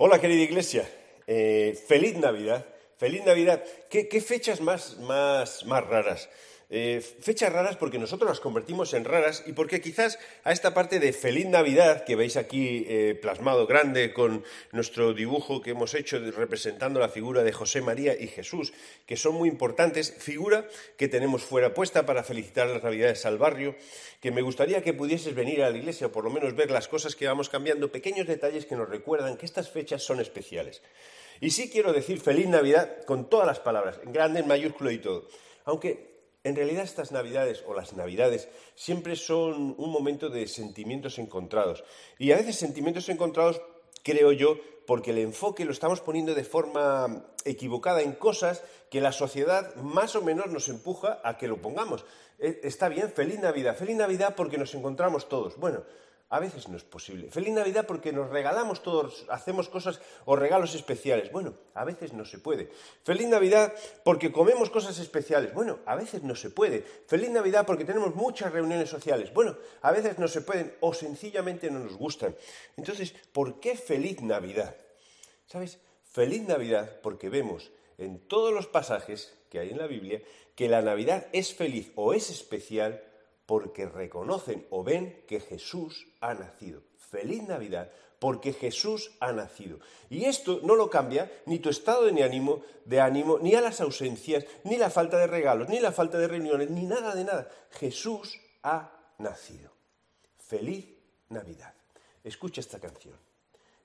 Hola querida iglesia, eh, feliz Navidad, feliz Navidad. ¿Qué, fechas más, más, más raras? Eh, fechas raras porque nosotros las convertimos en raras y porque quizás a esta parte de Feliz Navidad que veis aquí eh, plasmado grande con nuestro dibujo que hemos hecho representando la figura de José María y Jesús, que son muy importantes, figura que tenemos fuera puesta para felicitar las Navidades al barrio, que me gustaría que pudieses venir a la iglesia o por lo menos ver las cosas que vamos cambiando, pequeños detalles que nos recuerdan que estas fechas son especiales. Y sí quiero decir Feliz Navidad con todas las palabras, en grande, en mayúsculo y todo. Aunque en realidad estas navidades o las navidades siempre son un momento de sentimientos encontrados. Y a veces sentimientos encontrados, creo yo, porque el enfoque lo estamos poniendo de forma equivocada en cosas que la sociedad más o menos nos empuja a que lo pongamos. Eh, está bien, feliz Navidad, feliz Navidad porque nos encontramos todos. Bueno, a veces no es posible. Feliz Navidad porque nos regalamos todos, hacemos cosas o regalos especiales. Bueno, a veces no se puede. Feliz Navidad porque comemos cosas especiales. Bueno, a veces no se puede. Feliz Navidad porque tenemos muchas reuniones sociales. Bueno, a veces no se pueden o sencillamente no nos gustan. Entonces, ¿por qué feliz Navidad? ¿Sabes? Feliz Navidad porque vemos en todos los pasajes que hay en la Biblia que la Navidad es feliz o es especial porque reconocen o ven que Jesús ha nacido. Feliz Navidad porque Jesús ha nacido. Y esto no lo cambia ni tu estado de ánimo, de ánimo, ni a las ausencias, ni la falta de regalos, ni la falta de reuniones, ni nada de nada. Jesús ha nacido. Feliz Navidad. Escucha esta canción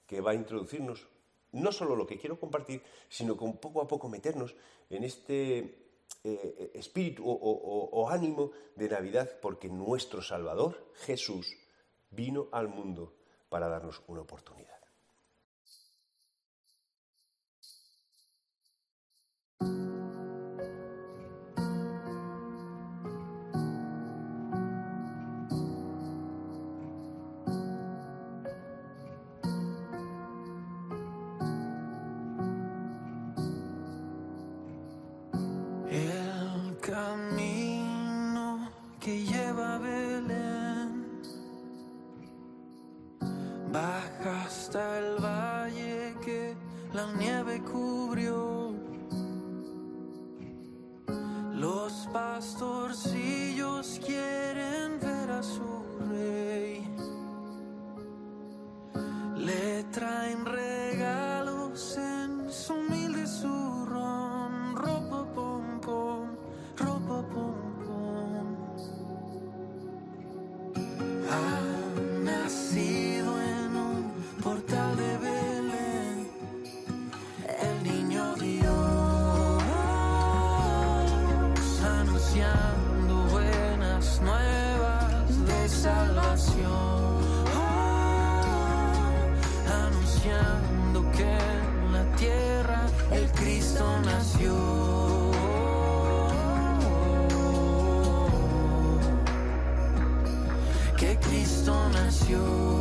que va a introducirnos no solo lo que quiero compartir, sino con poco a poco meternos en este eh, espíritu o, ánimo de Navidad porque nuestro Salvador, Jesús, vino al mundo para darnos una oportunidad. you.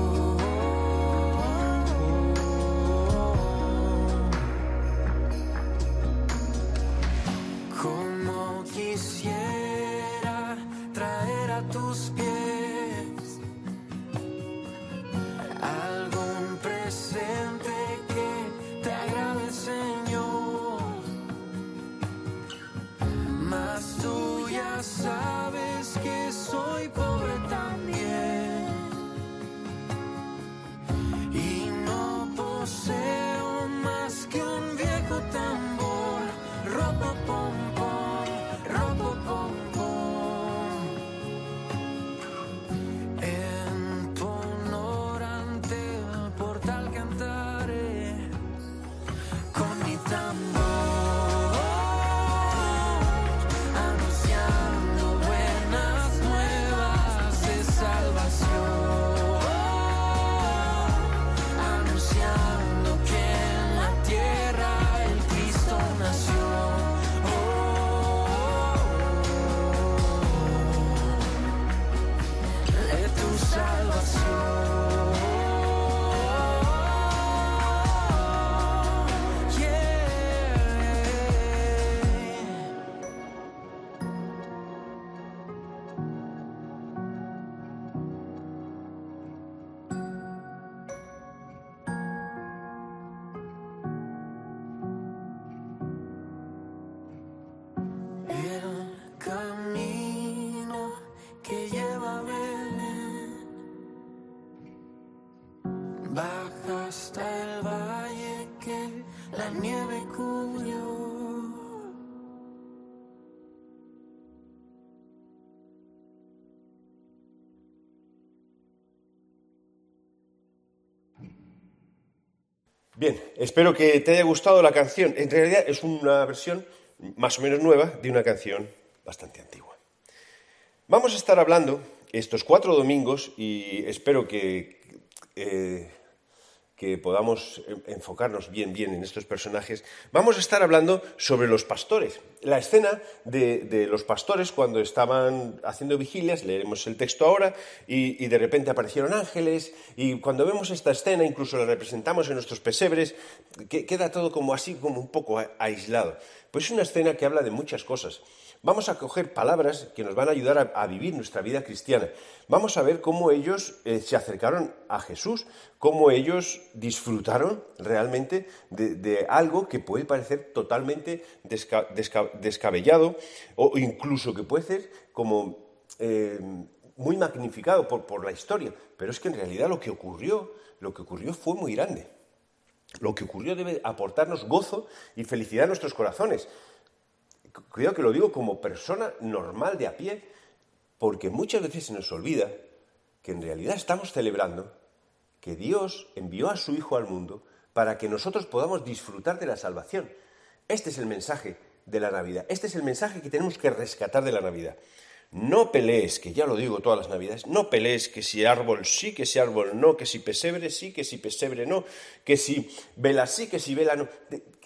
Bien, espero que te haya gustado la canción. En realidad es una versión más o menos nueva de una canción bastante antigua. Vamos a estar hablando estos cuatro domingos y espero que, eh, que podamos enfocarnos bien, bien en estos personajes. Vamos a estar hablando sobre los pastores. La escena de, los pastores cuando estaban haciendo vigilias, leeremos el texto ahora, y, de repente aparecieron ángeles, y cuando vemos esta escena, incluso la representamos en nuestros pesebres, que, queda todo como así, como un poco aislado. Pues es una escena que habla de muchas cosas. Vamos a coger palabras que nos van a ayudar a, vivir nuestra vida cristiana. Vamos a ver cómo ellos eh, se acercaron a Jesús, cómo ellos disfrutaron realmente de, algo que puede parecer totalmente desca, desca, descabellado o incluso que puede ser como eh, muy magnificado por, por la historia. Pero es que en realidad lo que ocurrió, lo que ocurrió fue muy grande. Lo que ocurrió debe aportarnos gozo y felicidad a nuestros corazones. Cuidado que lo digo como persona normal de a pie, porque muchas veces se nos olvida que en realidad estamos celebrando que Dios envió a su Hijo al mundo para que nosotros podamos disfrutar de la salvación. Este es el mensaje de la Navidad. Este es el mensaje que tenemos que rescatar de la Navidad. No pelees, que ya lo digo todas las Navidades, no pelees que si árbol sí, que si árbol no, que si pesebre sí, que si pesebre no, que si vela sí, que si vela no.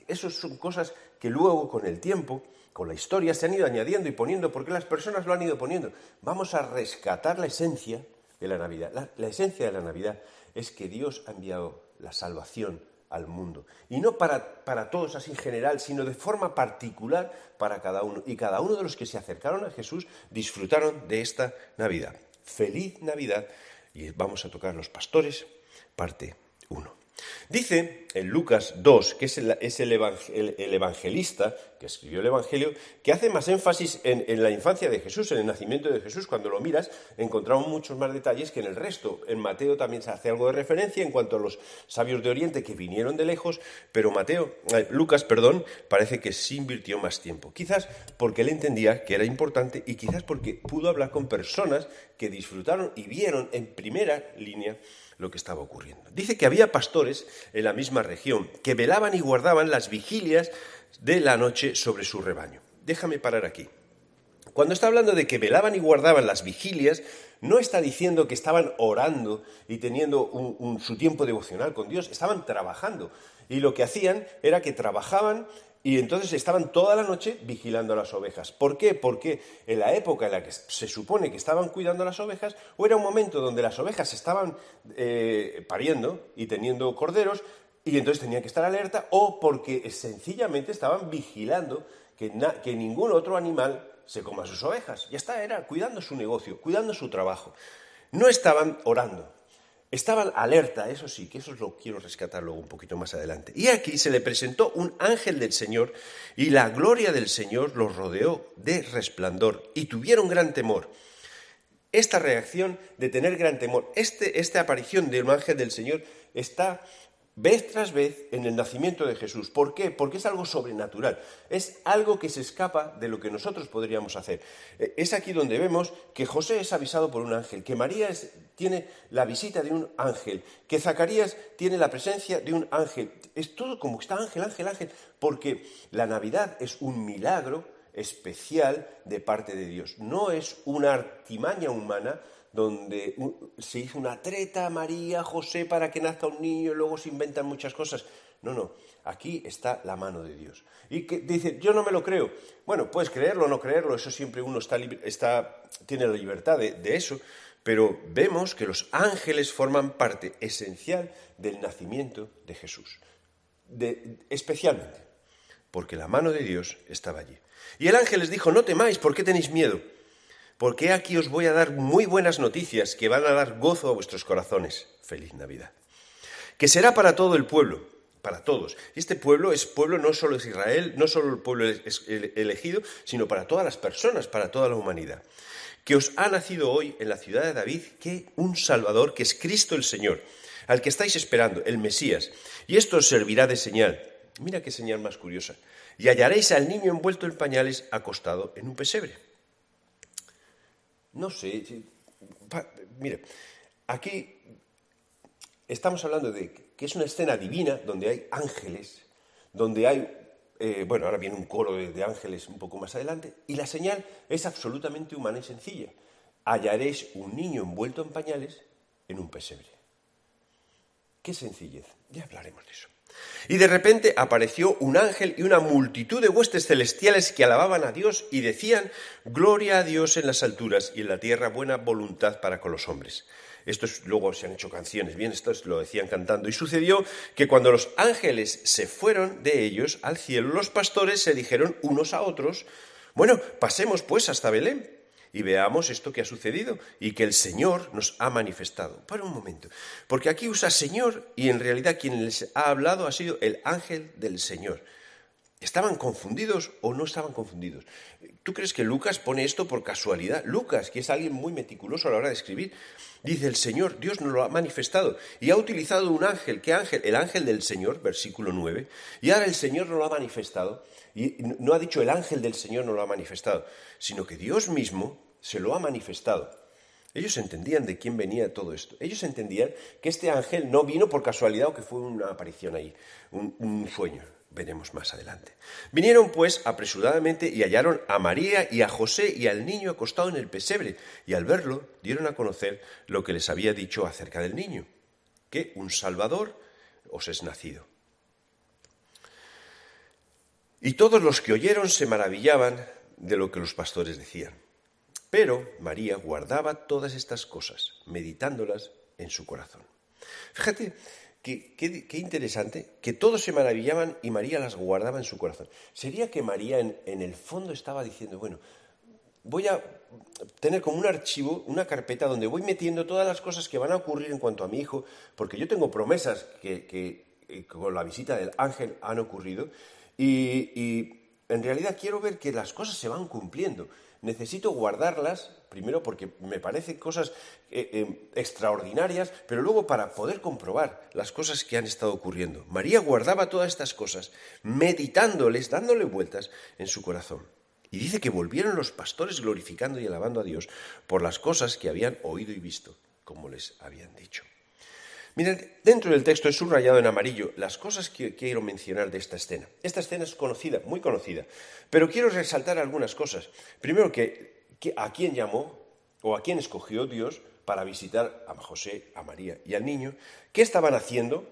Esas son cosas que luego con el tiempo, con la historia, se han ido añadiendo y poniendo, porque las personas lo han ido poniendo. Vamos a rescatar la esencia de la Navidad. La, esencia de la Navidad es que Dios ha enviado la salvación al mundo. Y no para, para, todos así en general, sino de forma particular para cada uno. Y cada uno de los que se acercaron a Jesús disfrutaron de esta Navidad. Feliz Navidad. Y vamos a tocar los pastores, parte 1. Dice en Lucas 2, que es, el, es el, evangelista que escribió el Evangelio, que hace más énfasis en, la infancia de Jesús, en el nacimiento de Jesús. Cuando lo miras, encontramos muchos más detalles que en el resto. En Mateo también se hace algo de referencia en cuanto a los sabios de Oriente que vinieron de lejos, pero Mateo, eh, Lucas, perdón, parece que sí invirtió más tiempo. Quizás porque él entendía que era importante y quizás porque pudo hablar con personas que disfrutaron y vieron en primera línea lo que estaba ocurriendo. Dice que había pastores en la misma región que velaban y guardaban las vigilias de la noche sobre su rebaño. Déjame parar aquí. Cuando está hablando de que velaban y guardaban las vigilias, no está diciendo que estaban orando y teniendo su tiempo devocional con Dios, estaban trabajando. Y lo que hacían era que trabajaban y entonces estaban toda la noche vigilando a las ovejas. ¿Por qué? Porque en la época en la que se supone que estaban cuidando a las ovejas, o era un momento donde las ovejas estaban eh, pariendo y teniendo corderos, y entonces tenían que estar alerta, o porque sencillamente estaban vigilando que, que ningún otro animal se coma sus ovejas. Ya está, era cuidando su negocio, cuidando su trabajo. No estaban orando, Estaban alerta, eso sí, que eso lo quiero rescatar luego un poquito más adelante. Y aquí se le presentó un ángel del Señor y la gloria del Señor los rodeó de resplandor y tuvieron gran temor. Esta reacción de tener gran temor, este, esta aparición de un ángel del Señor está vez tras vez en el nacimiento de Jesús. ¿Por qué? Porque es algo sobrenatural, es algo que se escapa de lo que nosotros podríamos hacer. Eh, es aquí donde vemos que José es avisado por un ángel, que María tiene la visita de un ángel, que Zacarías tiene la presencia de un ángel. Es todo como está ángel, ángel, ángel, porque la Navidad es un milagro especial de parte de Dios, no es una artimaña humana, donde se hizo una treta María, José, para que nazca un niño, luego se inventan muchas cosas. No, no, aquí está la mano de Dios. Y que dice, yo no me lo creo. Bueno, puedes creerlo o no creerlo, eso siempre uno está, está, tiene la libertad de, de eso, pero vemos que los ángeles forman parte esencial del nacimiento de Jesús. Especialmente porque la mano de Dios estaba allí. Y el ángel les dijo, no temáis, ¿por qué tenéis miedo? Porque aquí os voy a dar muy buenas noticias que van a dar gozo a vuestros corazones. Feliz Navidad. Que será para todo el pueblo, para todos. Este pueblo es pueblo, no solo es Israel, no solo el pueblo elegido, sino para todas las personas, para toda la humanidad. Que os ha nacido hoy en la ciudad de David que un Salvador, que es Cristo el Señor, al que estáis esperando, el Mesías. Y esto os servirá de señal Mira qué señal más curiosa. Y hallaréis al niño envuelto en pañales acostado en un pesebre. No sé, mire, aquí estamos hablando de que es una escena divina donde hay ángeles, donde hay, eh, bueno, ahora viene un coro de, ángeles un poco más adelante, y la señal es absolutamente humana y sencilla. Hallaréis un niño envuelto en pañales en un pesebre. Qué sencillez, ya hablaremos de eso. Y de repente apareció un ángel y una multitud de huestes celestiales que alababan a Dios y decían, Gloria a Dios en las alturas y en la tierra buena voluntad para con los hombres. Estos luego se han hecho canciones, bien, estos lo decían cantando. Y sucedió que cuando los ángeles se fueron de ellos al cielo, los pastores se dijeron unos a otros, bueno, pasemos pues hasta Belén y veamos esto que ha sucedido y que el Señor nos ha manifestado. Para un momento, porque aquí usa Señor y en realidad quien les ha hablado ha sido el ángel del Señor. ¿Estaban confundidos o no estaban confundidos? ¿Tú crees que Lucas pone esto por casualidad? Lucas, que es alguien muy meticuloso a la hora de escribir, dice el Señor, Dios nos lo ha manifestado y ha utilizado un ángel. ¿Qué ángel? El ángel del Señor, versículo 9. Y ahora el Señor nos lo ha manifestado y no ha dicho el ángel del Señor nos lo ha manifestado, sino que Dios mismo se lo ha manifestado. Ellos entendían de quién venía todo esto. Ellos entendían que este ángel no vino por casualidad o que fue una aparición ahí, un, sueño. Veremos más adelante. Vinieron pues apresuradamente y hallaron a María y a José y al niño acostado en el pesebre, y al verlo dieron a conocer lo que les había dicho acerca del niño, que un Salvador os es nacido. Y todos los que oyeron se maravillaban de lo que los pastores decían. Pero María guardaba todas estas cosas, meditándolas en su corazón. Fíjate qué interesante que todos se maravillaban y María las guardaba en su corazón. Sería que María en, el fondo estaba diciendo, bueno, voy a tener como un archivo, una carpeta donde voy metiendo todas las cosas que van a ocurrir en cuanto a mi hijo, porque yo tengo promesas que, eh, con la visita del ángel han ocurrido y, en realidad quiero ver que las cosas se van cumpliendo necesito guardarlas, primero porque me parecen cosas eh, eh, extraordinarias, pero luego para poder comprobar las cosas que han estado ocurriendo. María guardaba todas estas cosas, meditándoles, dándole vueltas en su corazón. Y dice que volvieron los pastores glorificando y alabando a Dios por las cosas que habían oído y visto, como les habían dicho. Miren, dentro del texto he subrayado en amarillo las cosas que quiero mencionar de esta escena. Esta escena es conocida, muy conocida, pero quiero resaltar algunas cosas. Primero, que, a quién llamó o a quién escogió Dios para visitar a José, a María y al niño, qué estaban haciendo,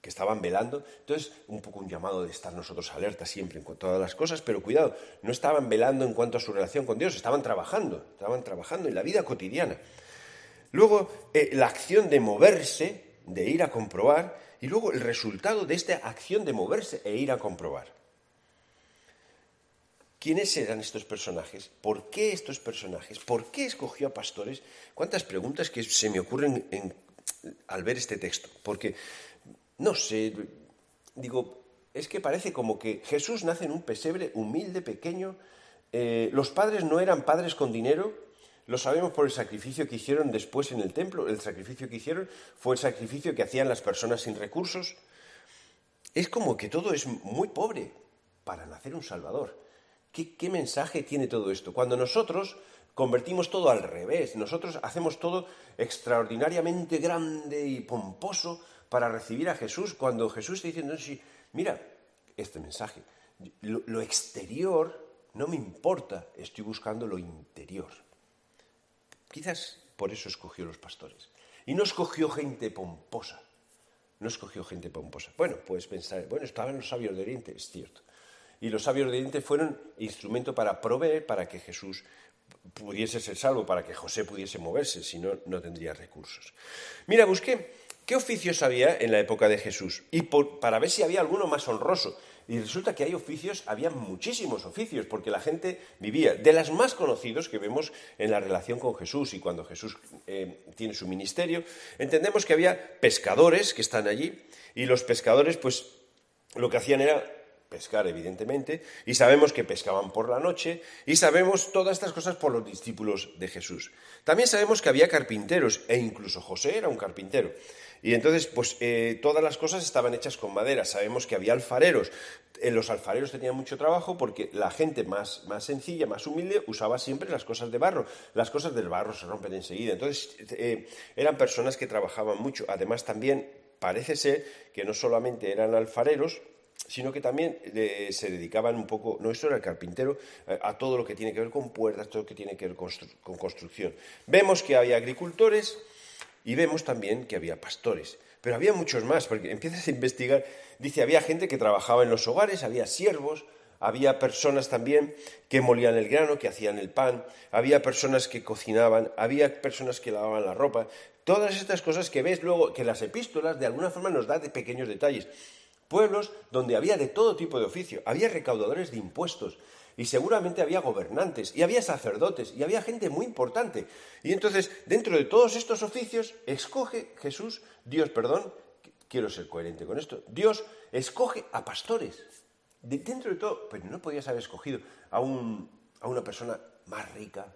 que estaban velando. Entonces, un poco un llamado de estar nosotros alerta siempre en todas las cosas, pero cuidado, no estaban velando en cuanto a su relación con Dios, estaban trabajando, estaban trabajando en la vida cotidiana. Luego, eh, la acción de moverse de ir a comprobar y luego el resultado de esta acción de moverse e ir a comprobar. ¿Quiénes eran estos personajes? ¿Por qué estos personajes? ¿Por qué escogió a pastores? ¿Cuántas preguntas que se me ocurren al ver este texto? Porque, no sé, digo, es que parece como que Jesús nace en un pesebre humilde, pequeño. Eh, los padres no eran padres con dinero, lo sabemos por el sacrificio que hicieron después en el templo. El sacrificio que hicieron fue el sacrificio que hacían las personas sin recursos. Es como que todo es muy pobre para nacer un Salvador. ¿Qué, mensaje tiene todo esto? Cuando nosotros convertimos todo al revés, nosotros hacemos todo extraordinariamente grande y pomposo para recibir a Jesús, cuando Jesús está diciendo, sí, mira, este mensaje, lo exterior no me importa, estoy buscando lo interior. Quizás por eso escogió los pastores. Y no escogió gente pomposa. No escogió gente pomposa. Bueno, puedes pensar, bueno, estaban los sabios de Oriente, es cierto. Y los sabios de Oriente fueron instrumento para proveer para que Jesús pudiese ser salvo, para que José pudiese moverse, si no, no tendría recursos. Mira, busqué qué oficios había en la época de Jesús y para ver si había alguno más honroso. Y resulta que hay oficios, había muchísimos oficios, porque la gente vivía. De las más conocidos que vemos en la relación con Jesús y cuando Jesús eh, tiene su ministerio, entendemos que había pescadores que están allí, y los pescadores, pues, lo que hacían era pescar, evidentemente, y sabemos que pescaban por la noche, y sabemos todas estas cosas por los discípulos de Jesús. También sabemos que había carpinteros, e incluso José era un carpintero. Y entonces, pues eh, todas las cosas estaban hechas con madera. Sabemos que había alfareros. Eh, los alfareros tenían mucho trabajo porque la gente más, más sencilla, más humilde, usaba siempre las cosas de barro. Las cosas del barro se rompen enseguida. Entonces, eh, eran personas que trabajaban mucho. Además, también parece ser que no solamente eran alfareros, sino que también se dedicaban un poco, no esto era el carpintero, a todo lo que tiene que ver con puertas, todo lo que tiene que ver con construcción. Vemos que había agricultores, y vemos también que había pastores. Pero había muchos más, porque empiezas a investigar, dice, había gente que trabajaba en los hogares, había siervos, había personas también que molían el grano, que hacían el pan, había personas que cocinaban, había personas que lavaban la ropa. Todas estas cosas que ves luego, que las epístolas de alguna forma nos da pequeños detalles. Pueblos donde había de todo tipo de oficio, había recaudadores de impuestos, y seguramente había gobernantes, y había sacerdotes, y había gente muy importante. Y entonces, dentro de todos estos oficios, escoge Jesús, Dios, perdón, quiero ser coherente con esto, Dios escoge a pastores. dentro de todo, pero no podías haber escogido a, un, a una persona más rica,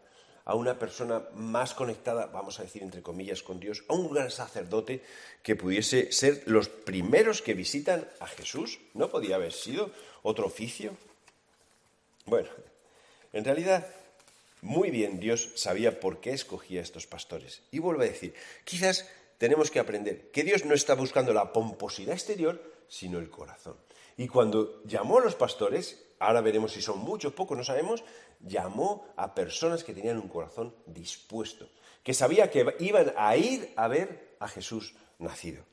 a una persona más conectada, vamos a decir entre comillas, con Dios, a un gran sacerdote que pudiese ser los primeros que visitan a Jesús. ¿No podía haber sido otro oficio? Bueno, en realidad, muy bien Dios sabía por qué escogía a estos pastores. Y vuelvo a decir, quizás tenemos que aprender que Dios no está buscando la pomposidad exterior, sino el corazón. Y cuando llamó a los pastores, ahora veremos si son muchos, pocos, no sabemos, llamó a personas que tenían un corazón dispuesto, que sabía que iban a ir a ver a Jesús nacido,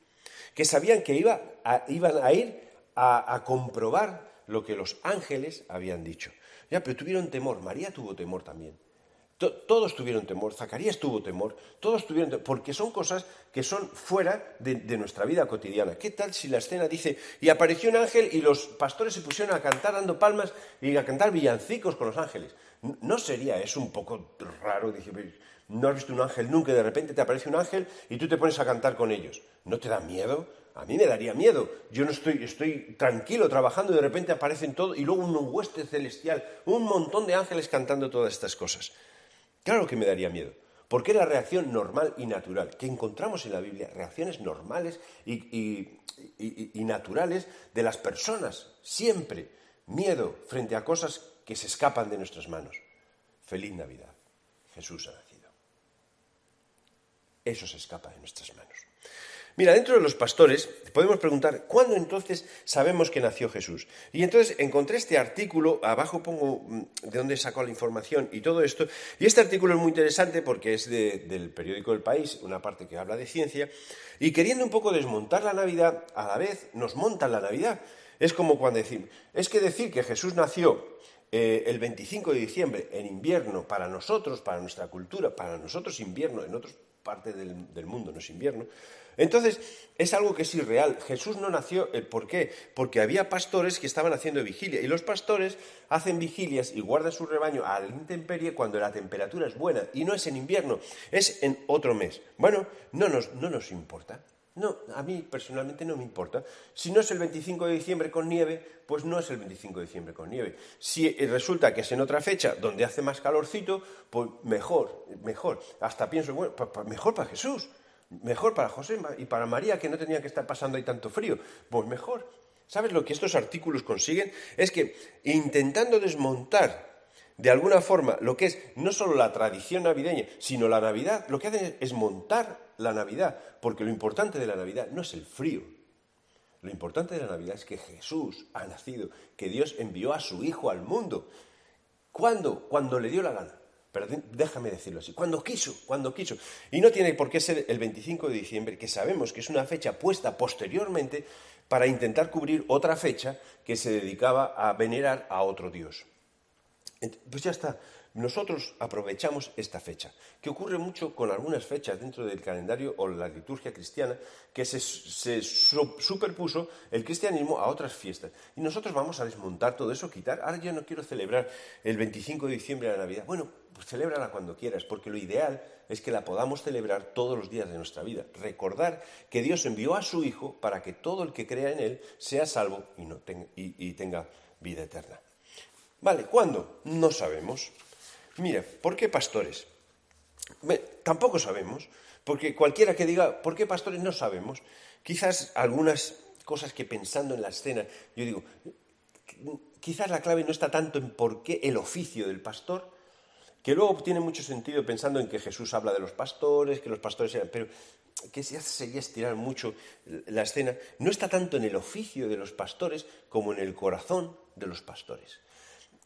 que sabían que iban a ir a comprobar lo que los ángeles habían dicho. Ya, pero tuvieron temor. María tuvo temor también. Todos tuvieron temor. Zacarías tuvo temor. Todos tuvieron temor. Porque son cosas que son fuera de, nuestra vida cotidiana. ¿Qué tal si la escena dice, y apareció un ángel y los pastores se pusieron a cantar dando palmas y a cantar villancicos con los ángeles? ¿No sería eso un poco raro? Dice, no has visto un ángel nunca y de repente te aparece un ángel y tú te pones a cantar con ellos. ¿No te da miedo? A mí me daría miedo. Yo no estoy, estoy tranquilo trabajando y de repente aparecen todo y luego un hueste celestial, un montón de ángeles cantando todas estas cosas. Claro que me daría miedo, porque es la reacción normal y natural que encontramos en la Biblia, reacciones normales y, y naturales de las personas, siempre. Miedo frente a cosas que se escapan de nuestras manos. Feliz Navidad. Jesús ha nacido. Eso se escapa de nuestras manos. Mira, dentro de los pastores podemos preguntar, ¿cuándo entonces sabemos que nació Jesús? Y entonces encontré este artículo, abajo pongo mm, de dónde sacó la información y todo esto, y este artículo es muy interesante porque es del periódico El País, una parte que habla de ciencia, y queriendo un poco desmontar la Navidad, a la vez nos montan la Navidad. Es como cuando decimos, es que decir que Jesús nació eh, el 25 de diciembre en invierno para nosotros, para nuestra cultura, para nosotros invierno, en otras partes del mundo no es invierno, entonces, es algo que es irreal. Jesús no nació, eh, ¿por qué? Porque había pastores que estaban haciendo vigilia. Y los pastores hacen vigilias y guardan su rebaño a la intemperie cuando la temperatura es buena. Y no es en invierno, es en otro mes. Bueno, no nos, no nos importa. No, a mí personalmente no me importa. Si no es el 25 de diciembre con nieve, pues no es el 25 de diciembre con nieve. Si eh, resulta que es en otra fecha donde hace más calorcito, pues mejor, mejor. Hasta pienso, bueno, mejor para Jesús. Mejor para José y para María, que no tenía que estar pasando ahí tanto frío. Pues mejor. ¿Sabes lo que estos artículos consiguen? Es que intentando desmontar de alguna forma lo que es no solo la tradición navideña, sino la Navidad, lo que hacen es montar la Navidad, porque lo importante de la Navidad no es el frío. Lo importante de la Navidad es que Jesús ha nacido, que Dios envió a su Hijo al mundo. ¿Cuándo? Cuando le dio la gana pero déjame decirlo así, cuando quiso, cuando quiso. Y no tiene por qué ser el 25 de diciembre, que sabemos que es una fecha puesta posteriormente para intentar cubrir otra fecha que se dedicaba a venerar a otro dios. Pues ya está. Nosotros aprovechamos esta fecha, que ocurre mucho con algunas fechas dentro del calendario o la liturgia cristiana, que se, superpuso el cristianismo a otras fiestas. Y nosotros vamos a desmontar todo eso, quitar. Ahora yo no quiero celebrar el 25 de diciembre la Navidad. Bueno, pues celébrala cuando quieras, porque lo ideal es que la podamos celebrar todos los días de nuestra vida. Recordar que Dios envió a su Hijo para que todo el que crea en Él sea salvo y, no y tenga vida eterna. Vale, ¿cuándo? No sabemos. Mira, ¿por qué pastores? tampoco sabemos, porque cualquiera que diga, ¿por qué pastores? No sabemos. Quizás algunas cosas que pensando en la escena, yo digo, quizás la clave no está tanto en por qué el oficio del pastor, que luego tiene mucho sentido pensando en que Jesús habla de los pastores, que los pastores eran, pero que ya sería estirar mucho la escena, no está tanto en el oficio de los pastores como en el corazón de los pastores.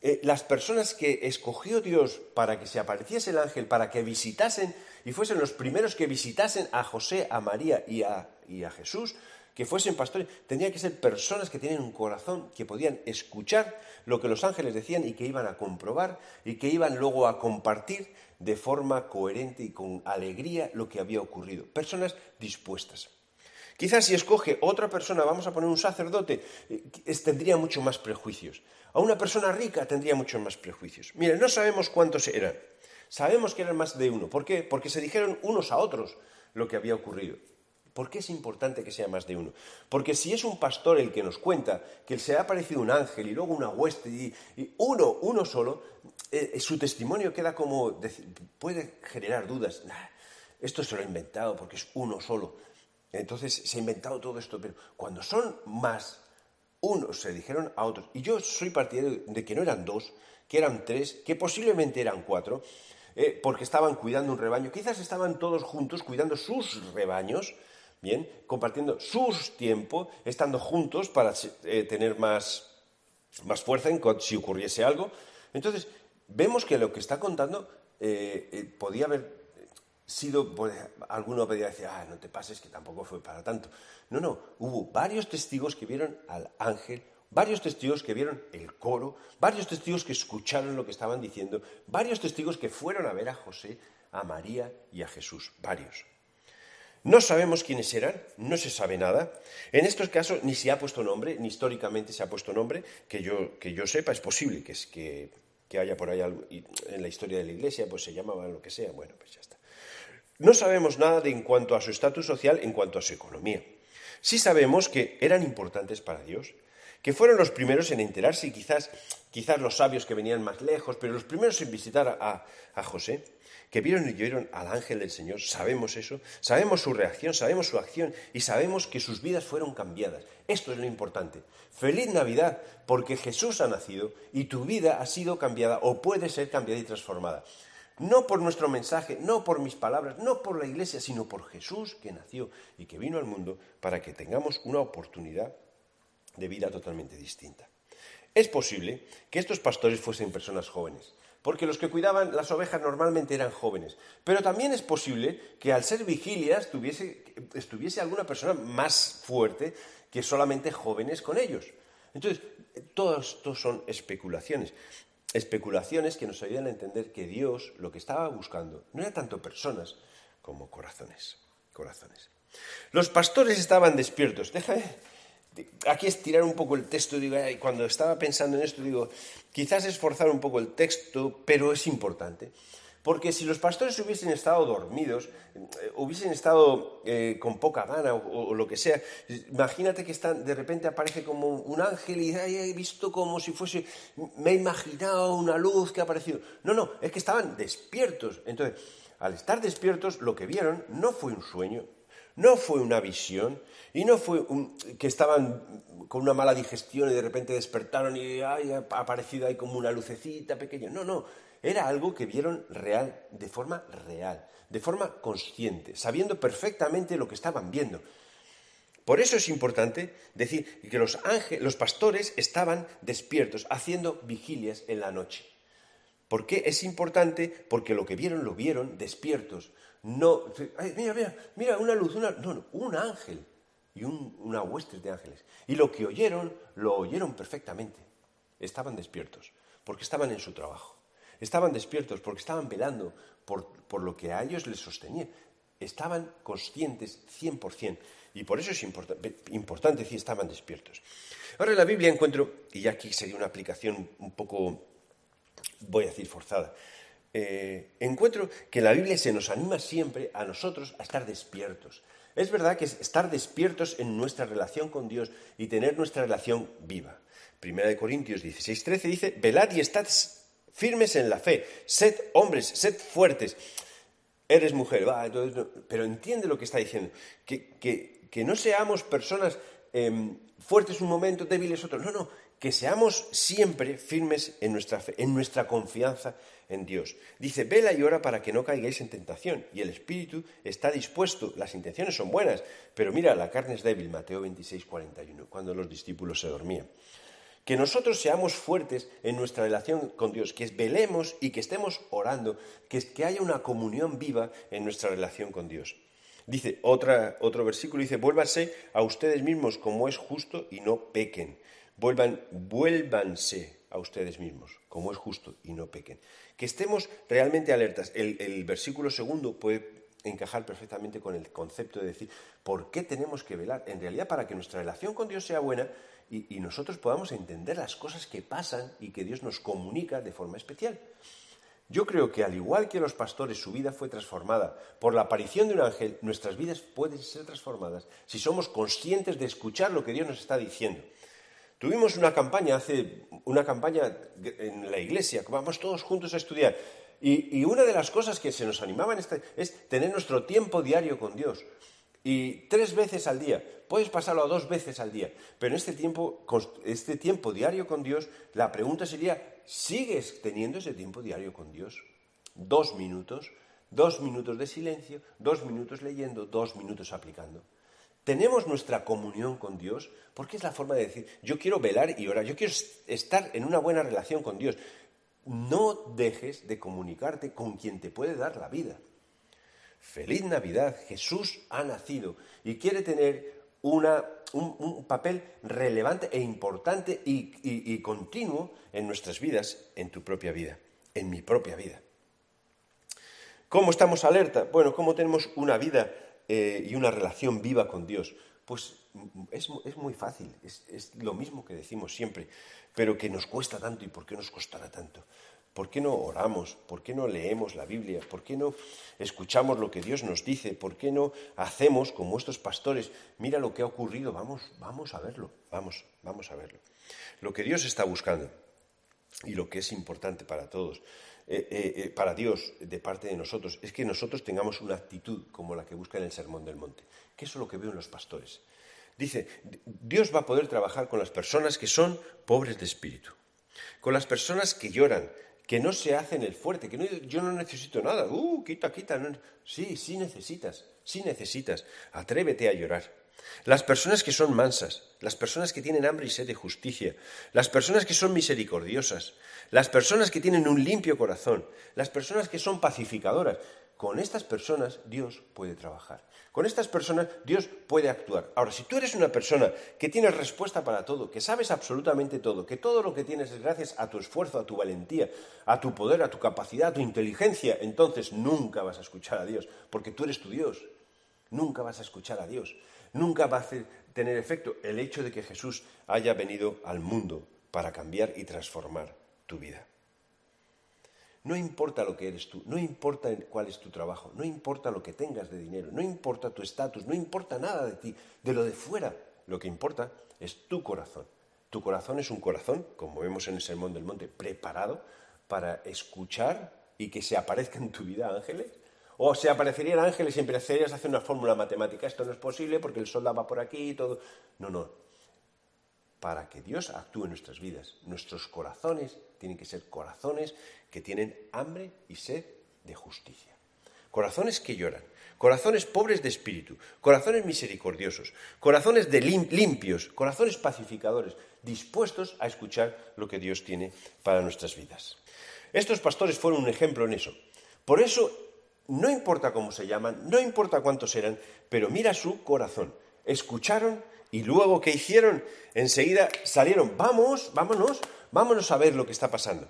Eh, las personas que escogió Dios para que se apareciese el ángel, para que visitasen y fuesen los primeros que visitasen a José, a María y a, y a Jesús, que fuesen pastores, tendrían que ser personas que tienen un corazón, que podían escuchar lo que los ángeles decían y que iban a comprobar y que iban luego a compartir de forma coherente y con alegría lo que había ocurrido. Personas dispuestas. Quizás si escoge otra persona, vamos a poner un sacerdote, eh, tendría mucho más prejuicios. A una persona rica tendría muchos más prejuicios. Mire, no sabemos cuántos eran. Sabemos que eran más de uno. ¿Por qué? Porque se dijeron unos a otros lo que había ocurrido. ¿Por qué es importante que sea más de uno? Porque si es un pastor el que nos cuenta que se ha aparecido un ángel y luego una hueste y, uno, uno solo, eh, su testimonio queda como, puede generar dudas. esto se lo ha inventado porque es uno solo. Entonces se ha inventado todo esto, pero cuando son más, unos se dijeron a otros, y yo soy partidario de que no eran dos, que eran tres, que posiblemente eran cuatro, eh, porque estaban cuidando un rebaño, quizás estaban todos juntos cuidando sus rebaños, bien, compartiendo sus tiempos, estando juntos para eh, tener más, más fuerza en si ocurriese algo. Entonces, vemos que lo que está contando eh, podía haber sido, pues, alguno podría decir, ah, no te pases, que tampoco fue para tanto. No, no, hubo varios testigos que vieron al ángel, varios testigos que vieron el coro, varios testigos que escucharon lo que estaban diciendo, varios testigos que fueron a ver a José, a María y a Jesús, varios. No sabemos quiénes eran, no se sabe nada. En estos casos ni se ha puesto nombre, ni históricamente se ha puesto nombre, que yo, que yo sepa, es posible que, es que, que haya por ahí algo, en la historia de la Iglesia, pues se llamaba lo que sea, bueno, pues ya está. No sabemos nada de en cuanto a su estatus social, en cuanto a su economía. Sí sabemos que eran importantes para Dios, que fueron los primeros en enterarse y quizás, quizás los sabios que venían más lejos, pero los primeros en visitar a, a José, que vieron y oyeron al ángel del Señor, sabemos eso, sabemos su reacción, sabemos su acción y sabemos que sus vidas fueron cambiadas. Esto es lo importante. Feliz Navidad, porque Jesús ha nacido y tu vida ha sido cambiada o puede ser cambiada y transformada. No por nuestro mensaje, no por mis palabras, no por la iglesia, sino por Jesús que nació y que vino al mundo para que tengamos una oportunidad de vida totalmente distinta. Es posible que estos pastores fuesen personas jóvenes, porque los que cuidaban las ovejas normalmente eran jóvenes, pero también es posible que al ser vigilias estuviese alguna persona más fuerte que solamente jóvenes con ellos. Entonces, todo esto son especulaciones especulaciones que nos ayudan a entender que Dios lo que estaba buscando no era tanto personas como corazones. corazones. Los pastores estaban despiertos. Déjame aquí estirar un poco el texto. Digo, cuando estaba pensando en esto, digo, quizás esforzar un poco el texto, pero es importante. Porque si los pastores hubiesen estado dormidos, eh, hubiesen estado eh, con poca gana o, lo que sea, imagínate que están, de repente aparece como un ángel y he visto como si fuese, me he imaginado una luz que ha aparecido. No, no, es que estaban despiertos. Entonces, al estar despiertos, lo que vieron no fue un sueño, no fue una visión y no fue que estaban con una mala digestión y de repente despertaron y ha aparecido ahí como una lucecita pequeña. No, no, era algo que vieron real, de forma real, de forma consciente, sabiendo perfectamente lo que estaban viendo. Por eso es importante decir que los, ángeles, los pastores estaban despiertos, haciendo vigilias en la noche. ¿Por qué es importante? Porque lo que vieron lo vieron despiertos. No, mira, mira, mira, una luz, una, no, no, un ángel y una hueste de ángeles. Y lo que oyeron, lo oyeron perfectamente. Estaban despiertos, porque estaban en su trabajo estaban despiertos porque estaban velando por, por lo que a ellos les sostenía. Estaban conscientes 100%. Y por eso es importante decir estaban despiertos. Ahora en la Biblia encuentro, y ya aquí sería una aplicación un poco, voy a decir, forzada, eh, encuentro que la Biblia se nos anima siempre a nosotros a estar despiertos. Es verdad que es estar despiertos en nuestra relación con Dios y tener nuestra relación viva. Primera de Corintios 16, 13 dice, velad y estad firmes en la fe, sed hombres, sed fuertes. Eres mujer, va, pero entiende lo que está diciendo, que, no seamos personas em, fuertes un momento, débiles otro, no, no, que seamos siempre firmes en nuestra fe, en nuestra confianza en Dios. Dice, vela y ora para que no caigáis en tentación. Y el espíritu está dispuesto, las intenciones son buenas, pero mira, la carne es débil, Mateo 26, 41, cuando los discípulos se dormían. Que nosotros seamos fuertes en nuestra relación con Dios, que velemos y que estemos orando, que, que haya una comunión viva en nuestra relación con Dios. Dice otra, otro versículo, dice, vuélvanse a ustedes mismos como es justo y no pequen. Vuelvan, vuélvanse a ustedes mismos como es justo y no pequen. Que estemos realmente alertas. El, versículo segundo puede encajar perfectamente con el concepto de decir, ¿por qué tenemos que velar? En realidad, para que nuestra relación con Dios sea buena, y, nosotros podamos entender las cosas que pasan y que Dios nos comunica de forma especial. Yo creo que al igual que los pastores su vida fue transformada por la aparición de un ángel, nuestras vidas pueden ser transformadas si somos conscientes de escuchar lo que Dios nos está diciendo. Tuvimos una campaña hace una campaña en la iglesia, vamos todos juntos a estudiar. Y, una de las cosas que se nos animaban es tener nuestro tiempo diario con Dios. Y tres veces al día. Puedes pasarlo a dos veces al día. Pero en este tiempo, este tiempo diario con Dios, la pregunta sería, ¿sigues teniendo ese tiempo diario con Dios? Dos minutos, dos minutos de silencio, dos minutos leyendo, dos minutos aplicando. Tenemos nuestra comunión con Dios, porque es la forma de decir, yo quiero velar y orar, yo quiero estar en una buena relación con Dios. No dejes de comunicarte con quien te puede dar la vida. Feliz Navidad, Jesús ha nacido y quiere tener un, papel relevante e importante y, continuo en nuestras vidas, en tu propia vida, en mi propia vida. ¿Cómo estamos alerta? Bueno, ¿cómo tenemos una vida eh, y una relación viva con Dios? Pues es, muy fácil, es, es, lo mismo que decimos siempre, pero que nos cuesta tanto y por qué nos costará tanto. ¿Por qué no oramos? ¿Por qué no leemos la Biblia? ¿Por qué no escuchamos lo que Dios nos dice? ¿Por qué no hacemos como estos pastores? Mira lo que ha ocurrido, vamos, vamos a verlo, vamos, vamos a verlo. Lo que Dios está buscando y lo que es importante para todos, eh, eh, eh, para Dios de parte de nosotros, es que nosotros tengamos una actitud como la que busca en el Sermón del Monte, que eso es lo que veo en los pastores. Dice, Dios va a poder trabajar con las personas que son pobres de espíritu, con las personas que lloran, que no se hacen el fuerte, que no, yo no necesito nada, uh, quita, quita, sí, sí necesitas, sí necesitas, atrévete a llorar. Las personas que son mansas, las personas que tienen hambre y sed de justicia, las personas que son misericordiosas, las personas que tienen un limpio corazón, las personas que son pacificadoras, con estas personas Dios puede trabajar. Con estas personas Dios puede actuar. Ahora, si tú eres una persona que tienes respuesta para todo, que sabes absolutamente todo, que todo lo que tienes es gracias a tu esfuerzo, a tu valentía, a tu poder, a tu capacidad, a tu inteligencia, entonces nunca vas a escuchar a Dios, porque tú eres tu Dios. Nunca vas a escuchar a Dios. Nunca va a tener efecto el hecho de que Jesús haya venido al mundo para cambiar y transformar tu vida. No importa lo que eres tú, no importa cuál es tu trabajo, no importa lo que tengas de dinero, no importa tu estatus, no importa nada de ti, de lo de fuera. Lo que importa es tu corazón. Tu corazón es un corazón, como vemos en el Sermón del Monte, preparado para escuchar y que se aparezca en tu vida ángeles. O se aparecerían ángeles y empezarías a hacer una fórmula matemática. Esto no es posible porque el sol va por aquí y todo. No, no. Para que Dios actúe en nuestras vidas, nuestros corazones tienen que ser corazones que tienen hambre y sed de justicia. Corazones que lloran, corazones pobres de espíritu, corazones misericordiosos, corazones de limpios, corazones pacificadores, dispuestos a escuchar lo que Dios tiene para nuestras vidas. Estos pastores fueron un ejemplo en eso. Por eso, no importa cómo se llaman, no importa cuántos eran, pero mira su corazón. Escucharon y luego, ¿qué hicieron? Enseguida salieron, vamos, vámonos, vámonos a ver lo que está pasando.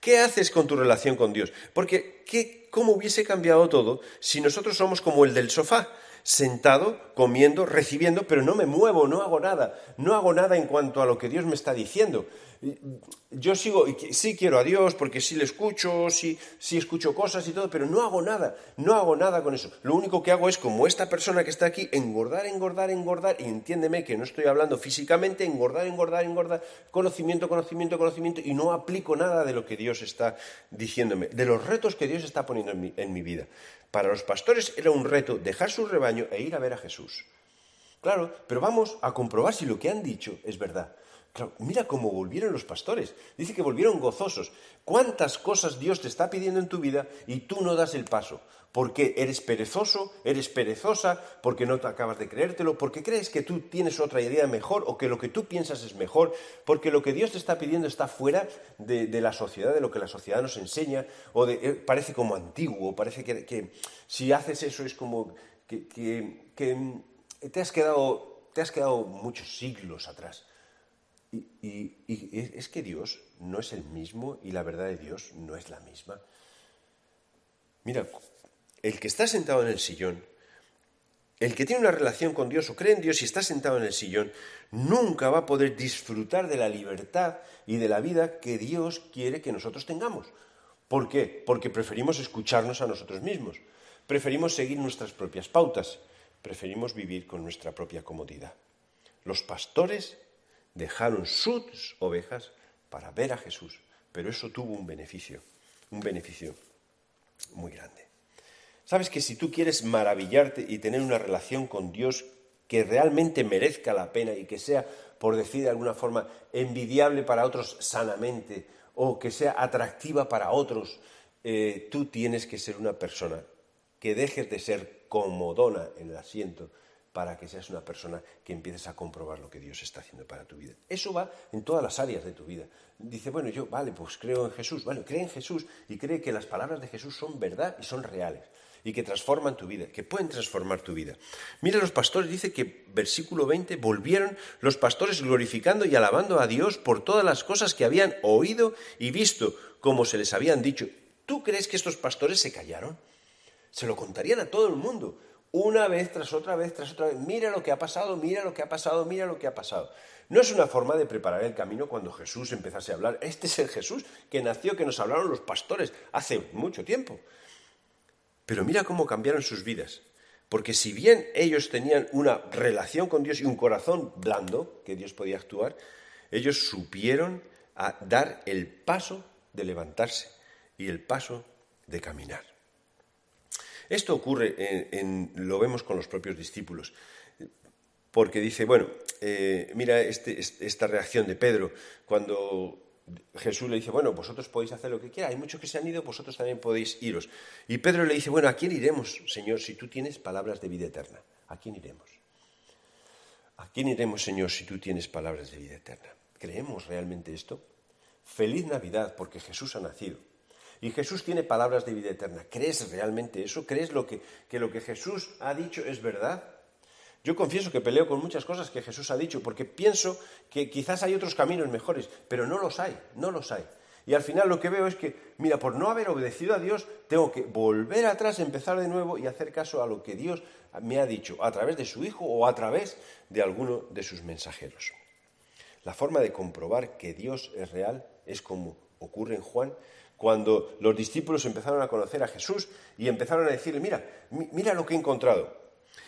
¿Qué haces con tu relación con Dios? Porque ¿qué, ¿cómo hubiese cambiado todo si nosotros somos como el del sofá? sentado, comiendo, recibiendo, pero no me muevo, no hago nada, no hago nada en cuanto a lo que Dios me está diciendo. Yo sigo, sí quiero a Dios porque sí le escucho, sí, sí escucho cosas y todo, pero no hago nada, no hago nada con eso. Lo único que hago es, como esta persona que está aquí, engordar, engordar, engordar, y entiéndeme que no estoy hablando físicamente, engordar, engordar, engordar, conocimiento, conocimiento, conocimiento, y no aplico nada de lo que Dios está diciéndome, de los retos que Dios está poniendo en mi, en mi vida. Para los pastores era un reto dejar su rebaño e ir a ver a Jesús. Claro, pero vamos a comprobar si lo que han dicho es verdad. Claro, mira cómo volvieron los pastores. Dice que volvieron gozosos. ¿Cuántas cosas Dios te está pidiendo en tu vida y tú no das el paso? Porque eres perezoso, eres perezosa, porque no te acabas de creértelo, porque crees que tú tienes otra idea mejor o que lo que tú piensas es mejor, porque lo que Dios te está pidiendo está fuera de, la sociedad, de lo que la sociedad nos enseña, o eh, parece como antiguo, parece que, si haces eso es como que, te, has quedado, te has quedado muchos siglos atrás. Y, es que Dios no es el mismo y la verdad de Dios no es la misma. Mira, el que está sentado en el sillón, el que tiene una relación con Dios o cree en Dios y está sentado en el sillón, nunca va a poder disfrutar de la libertad y de la vida que Dios quiere que nosotros tengamos. ¿Por qué? Porque preferimos escucharnos a nosotros mismos, preferimos seguir nuestras propias pautas, preferimos vivir con nuestra propia comodidad. Los pastores dejaron sus ovejas para ver a Jesús, pero eso tuvo un beneficio, un beneficio muy grande. Sabes que si tú quieres maravillarte y tener una relación con Dios que realmente merezca la pena y que sea, por decir de alguna forma, envidiable para otros sanamente o que sea atractiva para otros, eh, tú tienes que ser una persona que dejes de ser comodona en el asiento para que seas una persona que empieces a comprobar lo que Dios está haciendo para tu vida. Eso va en todas las áreas de tu vida. Dice, bueno, yo, vale, pues creo en Jesús. Bueno, cree en Jesús y cree que las palabras de Jesús son verdad y son reales y que transforman tu vida, que pueden transformar tu vida. Mira, los pastores, dice que, versículo 20, volvieron los pastores glorificando y alabando a Dios por todas las cosas que habían oído y visto, como se les habían dicho. ¿Tú crees que estos pastores se callaron? Se lo contarían a todo el mundo una vez tras otra vez tras otra vez. Mira lo que ha pasado, mira lo que ha pasado, mira lo que ha pasado. No es una forma de preparar el camino cuando Jesús empezase a hablar. Este es el Jesús que nació, que nos hablaron los pastores hace mucho tiempo. Pero mira cómo cambiaron sus vidas. Porque si bien ellos tenían una relación con Dios y un corazón blando, que Dios podía actuar, ellos supieron dar el paso de levantarse y el paso de caminar. Esto ocurre, en, lo vemos con los propios discípulos, porque dice, bueno, eh, mira este, esta reacción de Pedro cuando Jesús le dice, bueno, vosotros podéis hacer lo que quieras, hay muchos que se han ido, vosotros también podéis iros. Y Pedro le dice, bueno, ¿a quién iremos, Señor, si tú tienes palabras de vida eterna? ¿A quién iremos? ¿A quién iremos, Señor, si tú tienes palabras de vida eterna? ¿Creemos realmente esto? Feliz Navidad, porque Jesús ha nacido. Y Jesús tiene palabras de vida eterna. ¿Crees realmente eso? ¿Crees lo que, que lo que Jesús ha dicho es verdad? Yo confieso que peleo con muchas cosas que Jesús ha dicho, porque pienso que quizás hay otros caminos mejores, pero no los hay, no los hay. Y al final lo que veo es que, mira, por no haber obedecido a Dios, tengo que volver atrás, empezar de nuevo y hacer caso a lo que Dios me ha dicho, a través de su Hijo o a través de alguno de sus mensajeros. La forma de comprobar que Dios es real es como ocurre en Juan cuando los discípulos empezaron a conocer a Jesús y empezaron a decirle, mira, mira lo que he encontrado.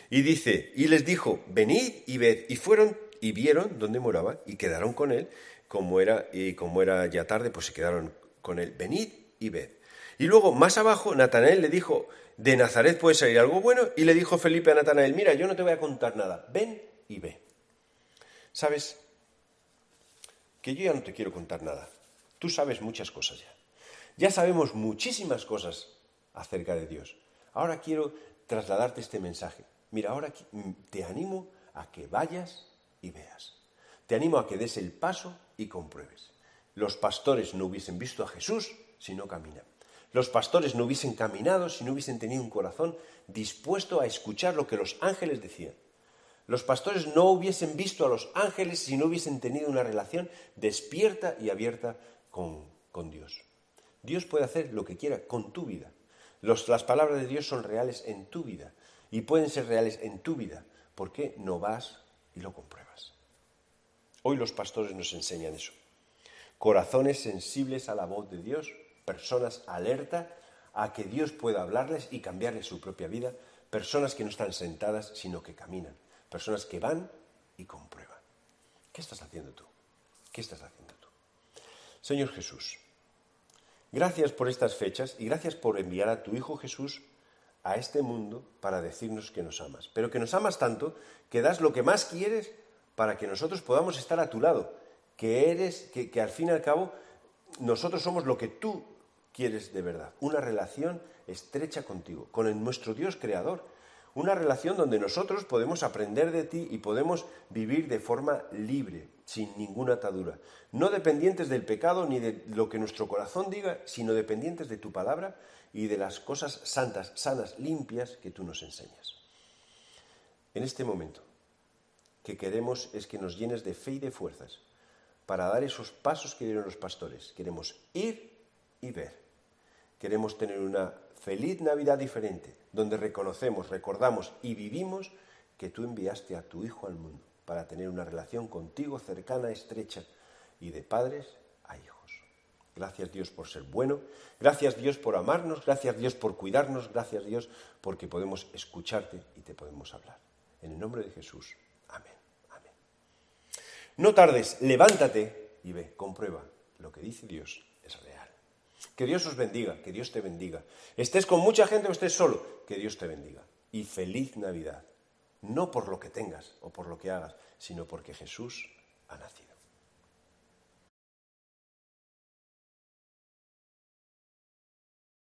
Y dice, y les dijo, venid y ved. Y fueron y vieron dónde moraba y quedaron con él, como era, y como era ya tarde, pues se quedaron con él, venid y ved. Y luego, más abajo, Natanael le dijo, de Nazaret puede salir algo bueno, y le dijo Felipe a Natanael, mira, yo no te voy a contar nada, ven y ve. ¿Sabes? Que yo ya no te quiero contar nada. Tú sabes muchas cosas ya. Ya sabemos muchísimas cosas acerca de Dios. Ahora quiero trasladarte este mensaje. Mira, ahora te animo a que vayas y veas. Te animo a que des el paso y compruebes. Los pastores no hubiesen visto a Jesús si no caminan. Los pastores no hubiesen caminado si no hubiesen tenido un corazón dispuesto a escuchar lo que los ángeles decían. Los pastores no hubiesen visto a los ángeles si no hubiesen tenido una relación despierta y abierta con, con Dios. Dios puede hacer lo que quiera con tu vida. las palabras de Dios son reales en tu vida y pueden ser reales en tu vida. ¿Por qué no vas y lo compruebas? Hoy los pastores nos enseñan eso. Corazones sensibles a la voz de Dios, personas alerta a que Dios pueda hablarles y cambiarles su propia vida, personas que no están sentadas, sino que caminan, personas que van y comprueban. ¿Qué estás haciendo tú? ¿Qué estás haciendo tú? Señor Jesús, gracias por estas fechas y gracias por enviar a tu Hijo Jesús a este mundo para decirnos que nos amas, pero que nos amas tanto que das lo que más quieres para que nosotros podamos estar a tu lado, que eres, que, que al fin y al cabo nosotros somos lo que tú quieres de verdad, una relación estrecha contigo, con nuestro Dios creador, una relación donde nosotros podemos aprender de ti y podemos vivir de forma libre, sin ninguna atadura, no dependientes del pecado ni de lo que nuestro corazón diga, sino dependientes de tu palabra y de las cosas santas, sanas, limpias que tú nos enseñas. En este momento, que queremos es que nos llenes de fe y de fuerzas para dar esos pasos que dieron los pastores. Queremos ir y ver. Queremos tener una feliz Navidad diferente, donde reconocemos, recordamos y vivimos que tú enviaste a tu Hijo al mundo para tener una relación contigo cercana, estrecha y de padres a hijos. Gracias Dios por ser bueno, gracias Dios por amarnos, gracias Dios por cuidarnos, gracias Dios porque podemos escucharte y te podemos hablar. En el nombre de Jesús. Amén. Amén. No tardes, levántate y ve, comprueba. Lo que dice Dios. Que Dios os bendiga, que Dios te bendiga. Estés con mucha gente o estés solo, que Dios te bendiga. Y feliz Navidad. No por lo que tengas o por lo que hagas, sino porque Jesús ha nacido.